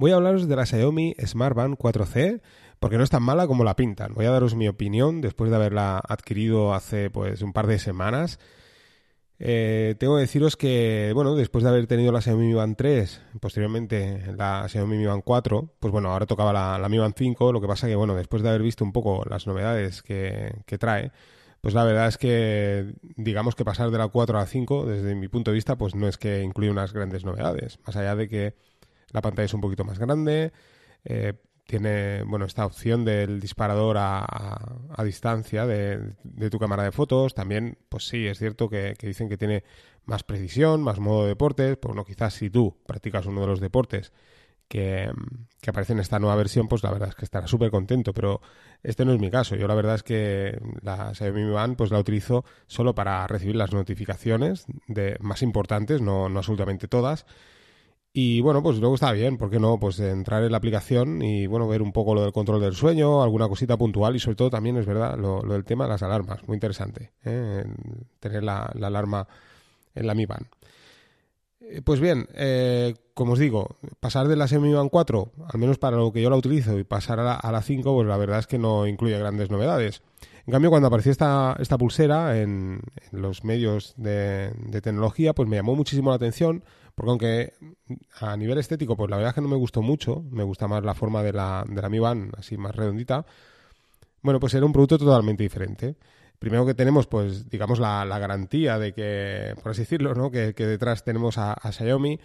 voy a hablaros de la Xiaomi Smart Band 4C, porque no es tan mala como la pintan. Voy a daros mi opinión después de haberla adquirido hace pues un par de semanas. Eh, tengo que deciros que, bueno, después de haber tenido la Xiaomi Mi Band 3, posteriormente la Xiaomi Mi Band 4, pues bueno, ahora tocaba la, Mi Band 5, lo que pasa que, bueno, después de haber visto un poco las novedades que, que trae, pues la verdad es que, digamos que pasar de la 4 a la 5, desde mi punto de vista, pues no es que incluya unas grandes novedades. Más allá de que la pantalla es un poquito más grande, eh, tiene, bueno, esta opción del disparador a, a, distancia de, tu cámara de fotos. También, pues sí, es cierto que, dicen que tiene más precisión, más modo de deportes. Pues no, quizás si tú practicas uno de los deportes que, que, aparece en esta nueva versión, pues la verdad es que estará súper contento, pero este no es mi caso. Yo la verdad es que la Xiaomi Mi Band pues la utilizo solo para recibir las notificaciones de más importantes, no, no absolutamente todas. Y bueno, pues luego está bien, ¿por qué no? Pues entrar en la aplicación y bueno, ver un poco lo del control del sueño, alguna cosita puntual y sobre todo también es verdad lo, lo del tema de las alarmas, muy interesante, ¿eh? tener la, la, alarma en la Mi Band. Pues bien, eh, como os digo, pasar de la Xiaomi Band 4, al menos para lo que yo la utilizo, y pasar a la, a la 5, pues la verdad es que no incluye grandes novedades. En cambio, cuando apareció esta, esta pulsera en, los medios de, tecnología, pues me llamó muchísimo la atención, porque aunque a nivel estético, pues la verdad es que no me gustó mucho, me gusta más la forma de la, de la Mi Band, así más redondita, bueno, pues era un producto totalmente diferente primero que tenemos, pues, digamos, la, la, garantía de que, por así decirlo, ¿no? Que, que detrás tenemos a, a, Xiaomi,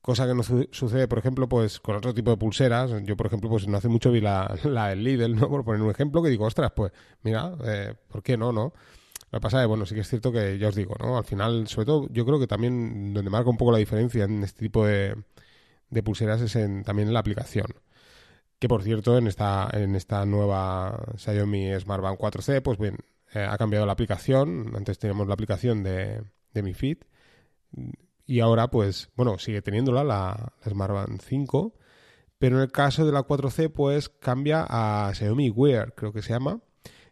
cosa que no su sucede, por ejemplo, pues, con otro tipo de pulseras. Yo, por ejemplo, pues, no hace mucho vi la, la del Lidl, ¿no? Por poner un ejemplo, que digo, ostras, pues, mira, eh, ¿por qué no, no? Lo que pasa es bueno, sí que es cierto que, ya os digo, ¿no? Al final, sobre todo, yo creo que también donde marca un poco la diferencia en este tipo de, de pulseras es en, también en la aplicación que por cierto en esta en esta nueva Xiaomi Smart Band 4C pues bien eh, ha cambiado la aplicación. Antes teníamos la aplicación de, de Mi Fit. Y ahora, pues, bueno, sigue teniéndola la, la Smart Band 5. Pero en el caso de la 4C, pues cambia a Xiaomi Wear, creo que se llama.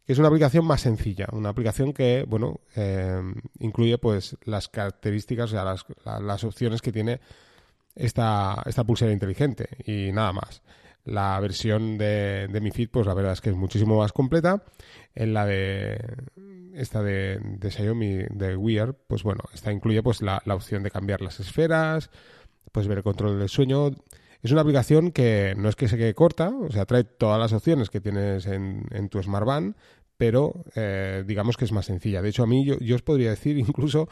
Que es una aplicación más sencilla. Una aplicación que, bueno, eh, incluye pues las características, o sea, las, las opciones que tiene esta, esta pulsera inteligente. Y nada más la versión de, de Mi Fit, pues la verdad es que es muchísimo más completa. En la de esta de, de Xiaomi, de Wear, pues bueno, esta incluye pues la, la, opción de cambiar las esferas, pues ver el control del sueño. Es una aplicación que no es que se quede corta, o sea, trae todas las opciones que tienes en, en tu Smart Band, pero eh, digamos que es más sencilla. De hecho, a mí yo, yo os podría decir incluso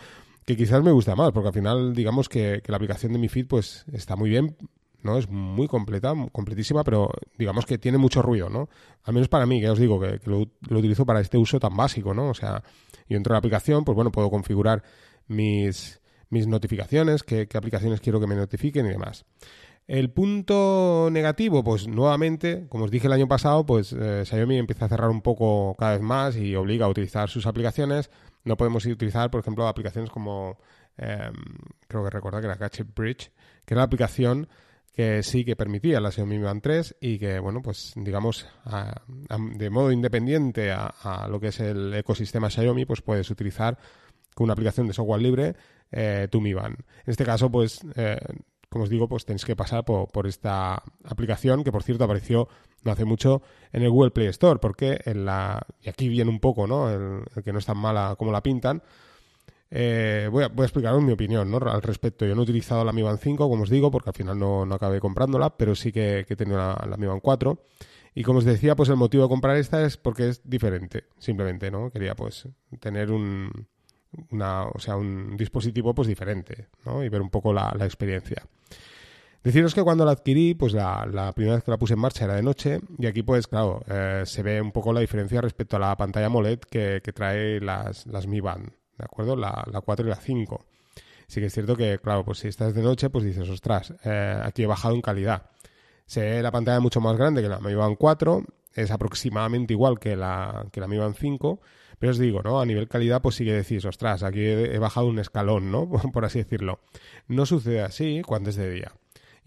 que quizás me gusta más, porque al final digamos que, que la aplicación de Mi Fit pues está muy bien, ¿no? Es muy completa, completísima, pero digamos que tiene mucho ruido, ¿no? Al menos para mí, que os digo, que, lo, utilizo para este uso tan básico, ¿no? O sea, yo entro a la aplicación, pues bueno, puedo configurar mis, mis notificaciones, qué, aplicaciones quiero que me notifiquen y demás. El punto negativo, pues nuevamente, como os dije el año pasado, pues eh, Xiaomi empieza a cerrar un poco cada vez más y obliga a utilizar sus aplicaciones. No podemos utilizar, por ejemplo, aplicaciones como, eh, creo que recordar que era Gadget Bridge, que era la aplicación que sí que permitía la Xiaomi Mi Band 3 y que, bueno, pues digamos, a, de modo independiente a, lo que es el ecosistema Xiaomi, pues puedes utilizar con una aplicación de software libre eh, tu Mi Band. En este caso, pues, eh, como os digo, pues tenéis que pasar por, por, esta aplicación que, por cierto, apareció no hace mucho en el Google Play Store, porque en la... y aquí viene un poco, ¿no?, el que no es tan mala como la pintan, eh, voy, a, explicaros mi opinión al respecto. Yo no he utilizado la Mi Band 5, como os digo, porque al final no, acabé comprándola, pero sí que, he tenido la, Mi Band 4. Y como os decía, pues el motivo de comprar esta es porque es diferente, simplemente, ¿no? Quería pues tener un, una, o sea, un dispositivo pues diferente, ¿no? Y ver un poco la, la experiencia. Deciros que cuando la adquirí, pues la, la, primera vez que la puse en marcha era de noche y aquí pues claro, eh, se ve un poco la diferencia respecto a la pantalla AMOLED que, que trae las, las Mi Band, ¿de acuerdo? La, la 4 y la 5. Sí que es cierto que, claro, pues si estás de noche, pues dices, ostras, eh, aquí he bajado en calidad. Se ve la pantalla mucho más grande que la Mi Band 4, es aproximadamente igual que la, que la Mi Band 5, pero os digo, ¿no? A nivel calidad, pues sí que decís, ostras, aquí he, bajado un escalón, ¿no? Por así decirlo. No sucede así cuando es de día.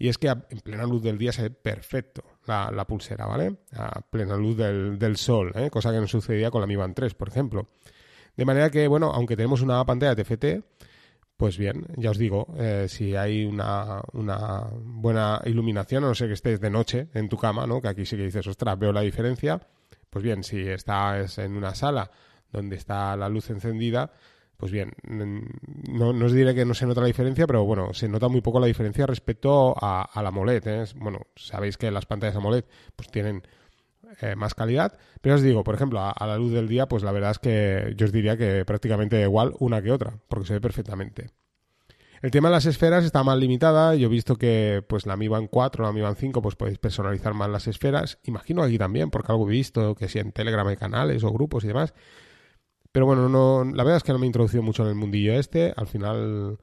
Y es que en plena luz del día se ve perfecto la, la pulsera, ¿vale? A plena luz del, del sol, ¿eh? cosa que no sucedía con la Mi Band 3, por ejemplo. De manera que, bueno, aunque tenemos una pantalla TFT, pues bien, ya os digo, eh, si hay una, una, buena iluminación, a no sé que estés de noche en tu cama, ¿no? Que aquí sí que dices, ostras, veo la diferencia. Pues bien, si estás en una sala donde está la luz encendida, pues bien, no, no os diré que no se nota la diferencia, pero bueno, se nota muy poco la diferencia respecto a, la AMOLED. ¿eh? Bueno, sabéis que las pantallas AMOLED pues tienen eh, más calidad. Pero os digo, por ejemplo, a, la luz del día, pues la verdad es que yo os diría que prácticamente igual una que otra, porque se ve perfectamente. El tema de las esferas está más limitada. Yo he visto que pues la Mi Band 4, la Mi Band 5, pues podéis personalizar más las esferas. Imagino aquí también, porque algo he visto, que si en Telegram hay canales o grupos y demás. Pero bueno, no, la verdad es que no me he introducido mucho en el mundillo este. Al final,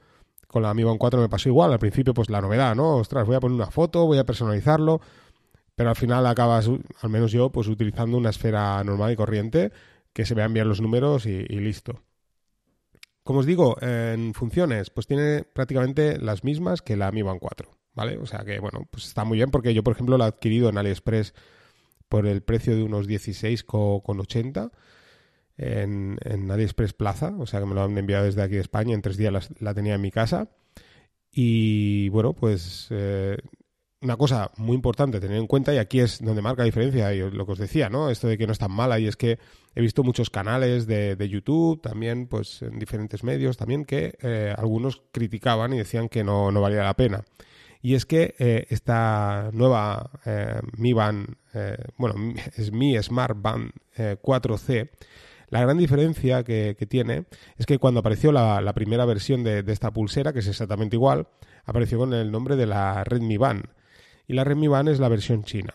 con la Mi Band 4 me pasó igual. Al principio, pues la novedad, ¿no? Ostras, voy a poner una foto, voy a personalizarlo pero al final acabas, al menos yo, pues utilizando una esfera normal y corriente que se vean bien los números y, listo. Como os digo, en funciones, pues tiene prácticamente las mismas que la Mi Band 4, ¿vale? O sea que, bueno, pues está muy bien porque yo, por ejemplo, la he adquirido en AliExpress por el precio de unos 16,80 en, en AliExpress Plaza, o sea que me lo han enviado desde aquí de España, en tres días la, tenía en mi casa. Y bueno, pues eh, una cosa muy importante tener en cuenta, y aquí es donde marca la diferencia, y lo que os decía, ¿no? Esto de que no es tan mala, y es que he visto muchos canales de, YouTube, también, pues en diferentes medios, también que eh, algunos criticaban y decían que no, no valía la pena. Y es que eh, esta nueva eh, Mi Band, bueno, es Mi Smart Band 4C, la gran diferencia que, tiene es que cuando apareció la, primera versión de, de, esta pulsera, que es exactamente igual, apareció con el nombre de la Redmi Band y la Redmi Band es la versión china.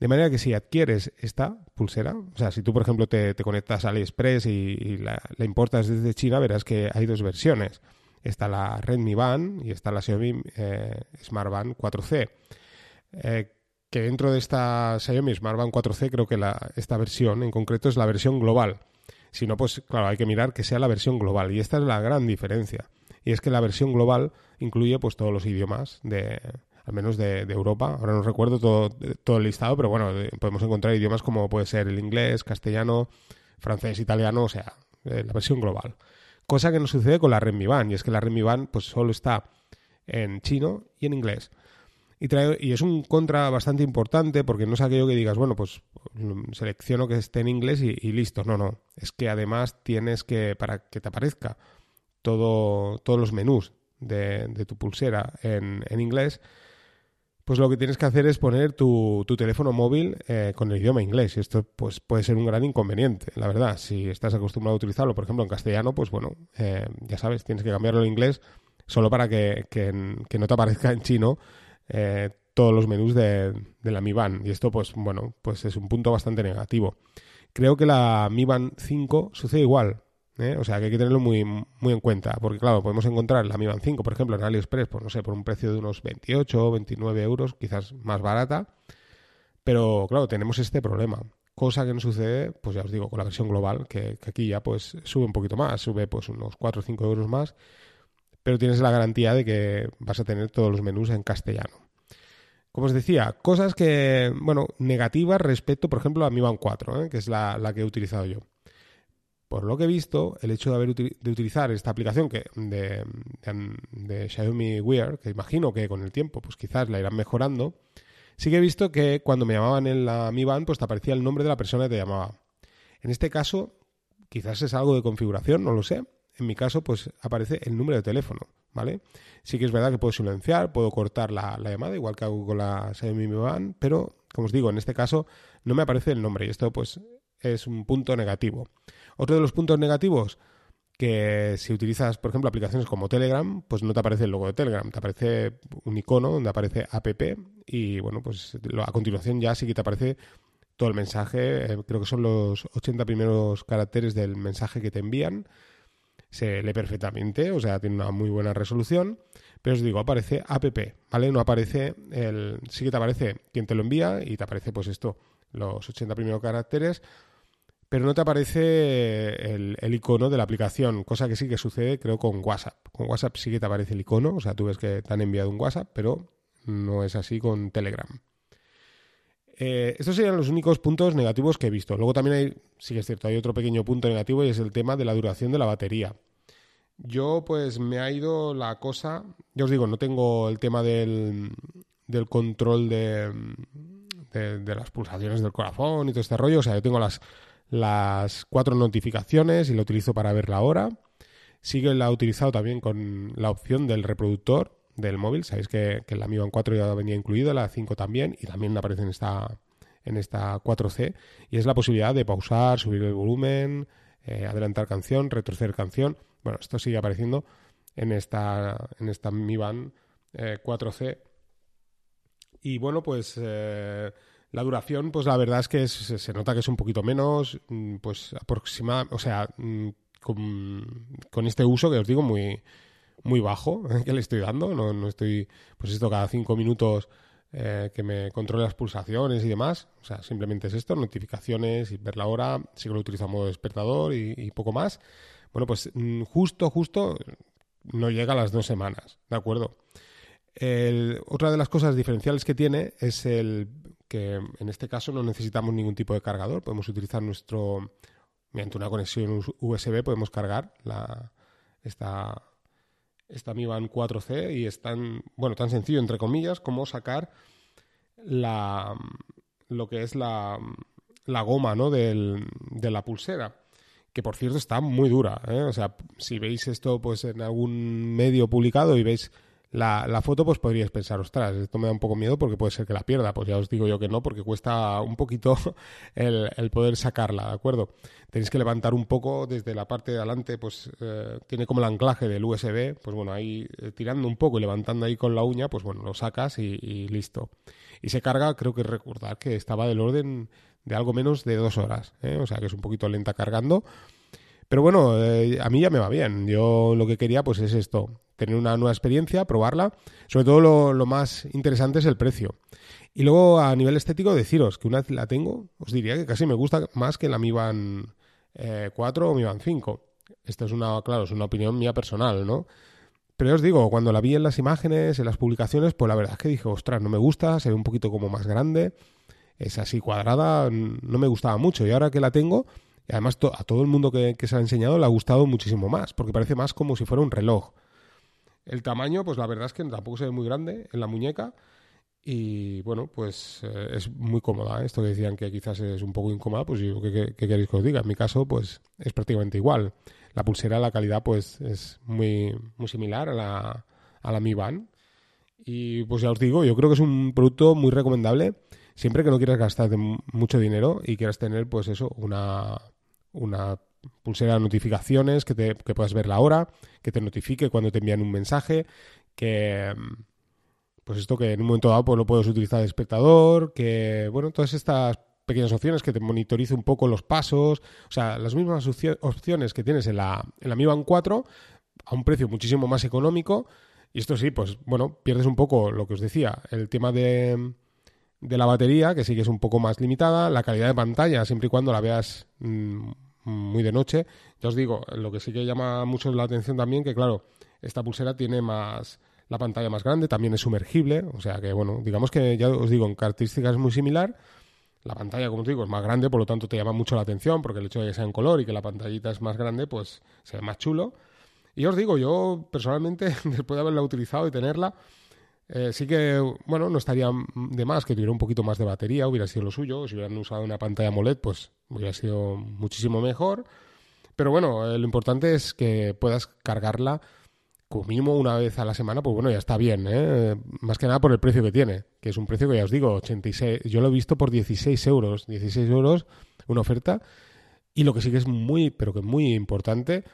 De manera que si adquieres esta pulsera, o sea, si tú por ejemplo te, conectas a AliExpress y, la, importas desde China, verás que hay dos versiones. Está la Redmi Band y está la Xiaomi eh, Smart Band 4C. Eh, que dentro de esta Xiaomi Smart Band 4C creo que esta versión en concreto es la versión global. Si no, pues claro, hay que mirar que sea la versión global. Y esta es la gran diferencia. Y es que la versión global incluye pues todos los idiomas de, al menos de, Europa. Ahora no recuerdo todo, todo, el listado, pero bueno, podemos encontrar idiomas como puede ser el inglés, castellano, francés, italiano, o sea, eh, la versión global. Cosa que no sucede con la Redmi Band, y es que la Redmi Band pues solo está en chino y en inglés. Y, y es un contra bastante importante porque no es aquello que digas, bueno, pues selecciono que esté en inglés y, listo. No, no. Es que además tienes que, para que te aparezca todo, todos los menús de, tu pulsera en, en inglés, pues lo que tienes que hacer es poner tu, teléfono móvil eh, con el idioma inglés. Y esto pues, puede ser un gran inconveniente, la verdad. Si estás acostumbrado a utilizarlo, por ejemplo, en castellano, pues bueno, eh, ya sabes, tienes que cambiarlo en inglés solo para que, no te aparezca en chino eh, todos los menús de, de, la Mi Band. Y esto, pues bueno, pues es un punto bastante negativo. Creo que la Mi Band 5 sucede igual. ¿Eh? O sea que hay que tenerlo muy, muy en cuenta, porque claro, podemos encontrar la Mi Band 5, por ejemplo, en AliExpress, pues no sé, por un precio de unos 28 o 29 euros, quizás más barata, pero claro, tenemos este problema. Cosa que no sucede, pues ya os digo, con la versión global, que, aquí ya pues sube un poquito más, sube pues unos 4 o 5 euros más, pero tienes la garantía de que vas a tener todos los menús en castellano. Como os decía, cosas que, bueno, negativas respecto, por ejemplo, a Mi Band 4, ¿eh? que es la, la que he utilizado yo. Por lo que he visto, el hecho de haber de utilizar esta aplicación que de, de, Xiaomi Wear, que imagino que con el tiempo pues quizás la irán mejorando, sí que he visto que cuando me llamaban en la Mi Band pues te aparecía el nombre de la persona que te llamaba. En este caso, quizás es algo de configuración, no lo sé. En mi caso, pues aparece el número de teléfono, ¿vale? Sí que es verdad que puedo silenciar, puedo cortar la, la llamada, igual que hago con la Xiaomi Mi Band, pero, como os digo, en este caso no me aparece el nombre y esto pues es un punto negativo. Otro de los puntos negativos, que si utilizas, por ejemplo, aplicaciones como Telegram, pues no te aparece el logo de Telegram, te aparece un icono donde aparece app y bueno, pues a continuación ya sí que te aparece todo el mensaje, eh, creo que son los 80 primeros caracteres del mensaje que te envían, se lee perfectamente, o sea, tiene una muy buena resolución, pero os digo, aparece app, ¿vale? No aparece el... sí que te aparece quien te lo envía y te aparece pues esto, los 80 primeros caracteres, pero no te aparece el, icono de la aplicación, cosa que sí que sucede, creo, con WhatsApp. Con WhatsApp sí que te aparece el icono, o sea, tú ves que te han enviado un WhatsApp, pero no es así con Telegram. Eh, estos serían los únicos puntos negativos que he visto. Luego también hay, sí que es cierto, hay otro pequeño punto negativo y es el tema de la duración de la batería. Yo, pues, me ha ido la cosa. Yo os digo, no tengo el tema del, del control de, de, las pulsaciones del corazón y todo este rollo. O sea, yo tengo las, las cuatro notificaciones y lo utilizo para ver la hora. Sí la utilizado también con la opción del reproductor del móvil. Sabéis que, que la Mi Band 4 ya venía incluida, la 5 también, y también aparece en esta, en esta 4C. Y es la posibilidad de pausar, subir el volumen, eh, adelantar canción, retroceder canción. Bueno, esto sigue apareciendo en esta, en esta Mi Band 4C. Eh, y bueno, pues eh, la duración, pues la verdad es que se nota que es un poquito menos, mm, pues aproximadamente, o sea, mm, con, este uso que os digo muy, muy bajo que le estoy dando. No, estoy, pues esto cada cinco minutos eh, que me controle las pulsaciones y demás. O sea, simplemente es esto, notificaciones y ver la hora. Sí que lo utilizo como despertador y, poco más. Bueno, pues mm, justo, justo no llega a las dos semanas, ¿de acuerdo? otra de las cosas diferenciales que tiene es el que en este caso no necesitamos ningún tipo de cargador. Podemos utilizar nuestro mediante una conexión USB podemos cargar esta, esta Mi Band 4C y es tan, bueno, tan sencillo, entre comillas, como sacar la, lo que es la, la goma ¿no? Del, de la pulsera que por cierto está muy dura. ¿eh? O sea, si veis esto pues en algún medio publicado y veis la, la, foto, pues podríais pensar, ostras, esto me da un poco miedo porque puede ser que la pierda. Pues ya os digo yo que no, porque cuesta un poquito el, el poder sacarla, ¿de acuerdo? Tenéis que levantar un poco desde la parte de adelante, pues eh, tiene como el anclaje del USB, pues bueno, ahí eh, tirando un poco y levantando ahí con la uña, pues bueno, lo sacas y, listo. Y se carga, creo que recordar que estaba del orden de algo menos de dos horas, ¿eh? o sea que es un poquito lenta cargando. Pero bueno, a mí ya me va bien. Yo lo que quería pues es esto, tener una nueva experiencia, probarla. Sobre todo lo, más interesante es el precio. Y luego a nivel estético deciros que una vez la tengo, os diría que casi me gusta más que la Mi Band 4 o Mi Band 5. Esto es una, claro, es una opinión mía personal, ¿no? Pero os digo, cuando la vi en las imágenes, en las publicaciones, pues la verdad es que dije, ostras, no me gusta, se ve un poquito como más grande, es así cuadrada, no me gustaba mucho. Y ahora que la tengo, y además a todo el mundo que se ha enseñado le ha gustado muchísimo más, porque parece más como si fuera un reloj. El tamaño, pues la verdad es que tampoco se ve muy grande en la muñeca. Y bueno, pues eh, es muy cómoda. Esto que decían que quizás es un poco incómoda, pues yo, ¿qué, queréis que os diga? En mi caso, pues es prácticamente igual. La pulsera, la calidad, pues es muy, muy similar a la, a la Mi Band. Y pues ya os digo, yo creo que es un producto muy recomendable siempre que no quieras gastar mucho dinero y quieras tener, pues eso, una, una pulsera de notificaciones, que, te, que puedas ver la hora, que te notifique cuando te envían un mensaje, que pues esto que en un momento dado pues lo puedes utilizar de espectador, que bueno, todas estas pequeñas opciones que te monitorice un poco los pasos, o sea, las mismas opciones que tienes en la, en la Mi Band 4 a un precio muchísimo más económico. Y esto sí, pues bueno, pierdes un poco lo que os decía, el tema de, de la batería, que sí que es un poco más limitada, la calidad de pantalla, siempre y cuando la veas mm, muy de noche. Ya os digo, lo que sí que llama mucho la atención también, que claro, esta pulsera tiene más la pantalla más grande, también es sumergible, o sea que bueno, digamos que ya os digo, en características es muy similar. La pantalla, como os digo, es más grande, por lo tanto te llama mucho la atención, porque el hecho de que sea en color y que la pantallita es más grande, pues se ve más chulo. Y os digo, yo personalmente, después de haberla utilizado y tenerla, eh, sí que, bueno, no estaría de más que tuviera un poquito más de batería, hubiera sido lo suyo. Si hubieran usado una pantalla AMOLED, pues hubiera sido muchísimo mejor. Pero bueno, eh, lo importante es que puedas cargarla como mínimo una vez a la semana, pues bueno, ya está bien, ¿eh? Más que nada por el precio que tiene, que es un precio que ya os digo, 86, yo lo he visto por 16 euros, 16 euros, una oferta. Y lo que sí que es muy, pero que muy importante,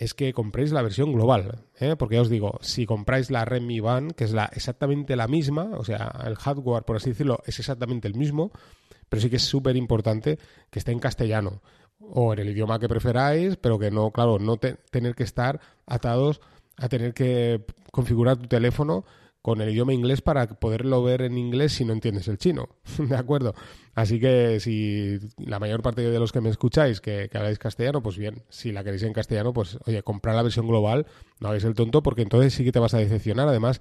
es que compréis la versión global, ¿eh? porque ya os digo, si compráis la Redmi Band, que es la, exactamente la misma, o sea, el hardware, por así decirlo, es exactamente el mismo, pero sí que es súper importante que esté en castellano o en el idioma que preferáis, pero que no, claro, no tener que estar atados a tener que configurar tu teléfono con el idioma inglés para poderlo ver en inglés si no entiendes el chino. ¿De acuerdo? Así que si la mayor parte de los que me escucháis que, que, habláis castellano, pues bien, si la queréis en castellano, pues oye, comprar la versión global, no hagáis el tonto, porque entonces sí que te vas a decepcionar. Además,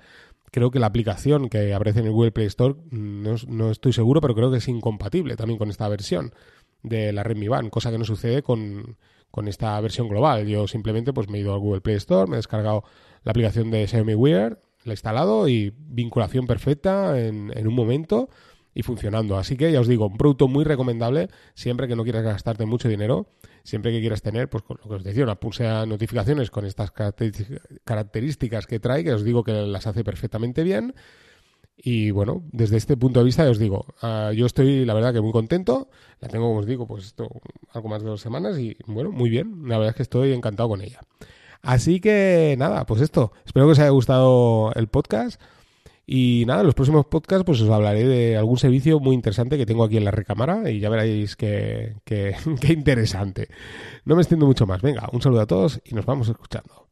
creo que la aplicación que aparece en el Google Play Store, no, no estoy seguro, pero creo que es incompatible también con esta versión. de la Redmi Band, cosa que no sucede con, con esta versión global. Yo simplemente pues me he ido al Google Play Store, me he descargado la aplicación de Xiaomi Wear, instalado y vinculación perfecta en, un momento y funcionando. Así que ya os digo, un producto muy recomendable siempre que no quieras gastarte mucho dinero, siempre que quieras tener, pues lo que os decía, una pulsea notificaciones con estas características que trae, que os digo que las hace perfectamente bien. Y bueno, desde este punto de vista os digo, uh, yo estoy la verdad que muy contento, la tengo como os digo, pues esto algo más de dos semanas y bueno, muy bien, la verdad es que estoy encantado con ella. Así que nada, pues esto, espero que os haya gustado el podcast. Y nada, en los próximos podcasts pues os hablaré de algún servicio muy interesante que tengo aquí en la recámara y ya veréis qué, qué, interesante. No me extiendo mucho más. Venga, un saludo a todos y nos vamos escuchando.